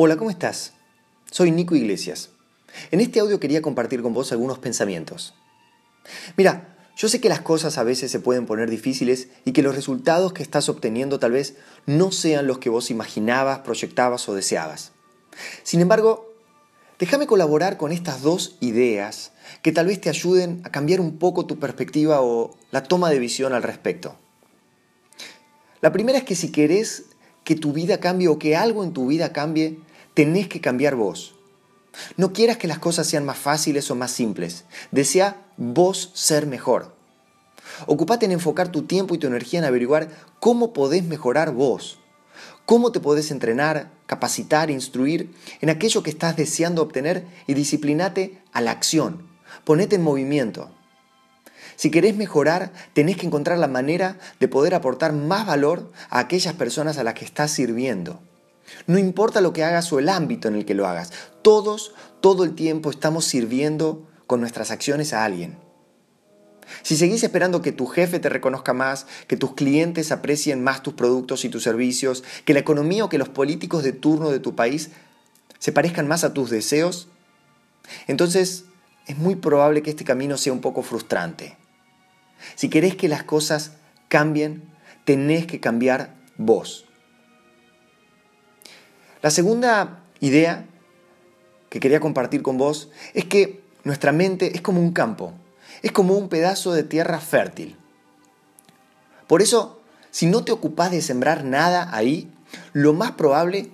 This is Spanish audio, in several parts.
Hola, ¿cómo estás? Soy Nico Iglesias. En este audio quería compartir con vos algunos pensamientos. Mira, yo sé que las cosas a veces se pueden poner difíciles y que los resultados que estás obteniendo tal vez no sean los que vos imaginabas, proyectabas o deseabas. Sin embargo, déjame colaborar con estas dos ideas que tal vez te ayuden a cambiar un poco tu perspectiva o la toma de visión al respecto. La primera es que si querés que tu vida cambie o que algo en tu vida cambie, tenés que cambiar vos. No quieras que las cosas sean más fáciles o más simples. Desea vos ser mejor. Ocupate en enfocar tu tiempo y tu energía en averiguar cómo podés mejorar vos. Cómo te podés entrenar, capacitar, instruir en aquello que estás deseando obtener y disciplinate a la acción. Ponete en movimiento. Si querés mejorar, tenés que encontrar la manera de poder aportar más valor a aquellas personas a las que estás sirviendo. No importa lo que hagas o el ámbito en el que lo hagas, todos, todo el tiempo estamos sirviendo con nuestras acciones a alguien. Si seguís esperando que tu jefe te reconozca más, que tus clientes aprecien más tus productos y tus servicios, que la economía o que los políticos de turno de tu país se parezcan más a tus deseos, entonces es muy probable que este camino sea un poco frustrante. Si querés que las cosas cambien, tenés que cambiar vos. La segunda idea que quería compartir con vos es que nuestra mente es como un campo, es como un pedazo de tierra fértil. Por eso, si no te ocupás de sembrar nada ahí, lo más probable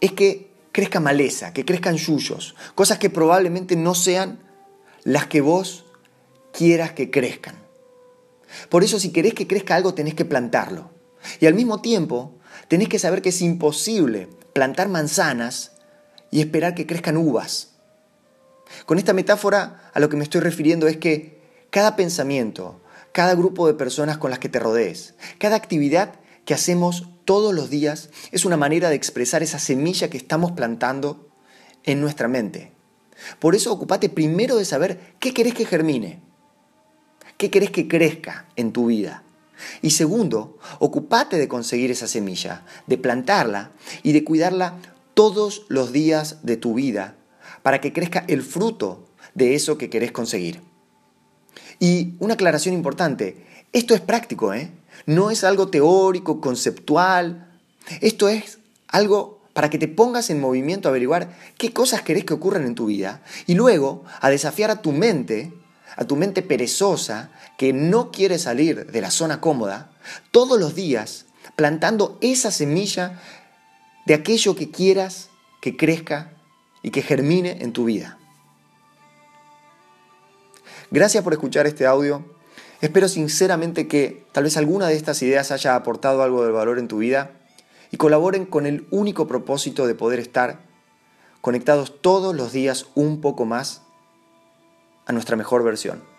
es que crezca maleza, que crezcan yuyos, cosas que probablemente no sean las que vos quieras que crezcan. Por eso si querés que crezca algo tenés que plantarlo. Y al mismo tiempo tenés que saber que es imposible plantar manzanas y esperar que crezcan uvas. Con esta metáfora a lo que me estoy refiriendo es que cada pensamiento, cada grupo de personas con las que te rodees, cada actividad que hacemos todos los días es una manera de expresar esa semilla que estamos plantando en nuestra mente. Por eso ocupate primero de saber qué querés que germine, qué querés que crezca en tu vida. Y segundo, ocupate de conseguir esa semilla, de plantarla y de cuidarla todos los días de tu vida para que crezca el fruto de eso que querés conseguir. Y una aclaración importante, esto es práctico, ¿eh? No es algo teórico, conceptual. Esto es algo para que te pongas en movimiento a averiguar qué cosas querés que ocurran en tu vida y luego a desafiar a tu mente a tu mente perezosa que no quiere salir de la zona cómoda, todos los días plantando esa semilla de aquello que quieras que crezca y que germine en tu vida. Gracias por escuchar este audio. Espero sinceramente que tal vez alguna de estas ideas haya aportado algo de valor en tu vida y colaboren con el único propósito de poder estar conectados todos los días un poco más a nuestra mejor versión.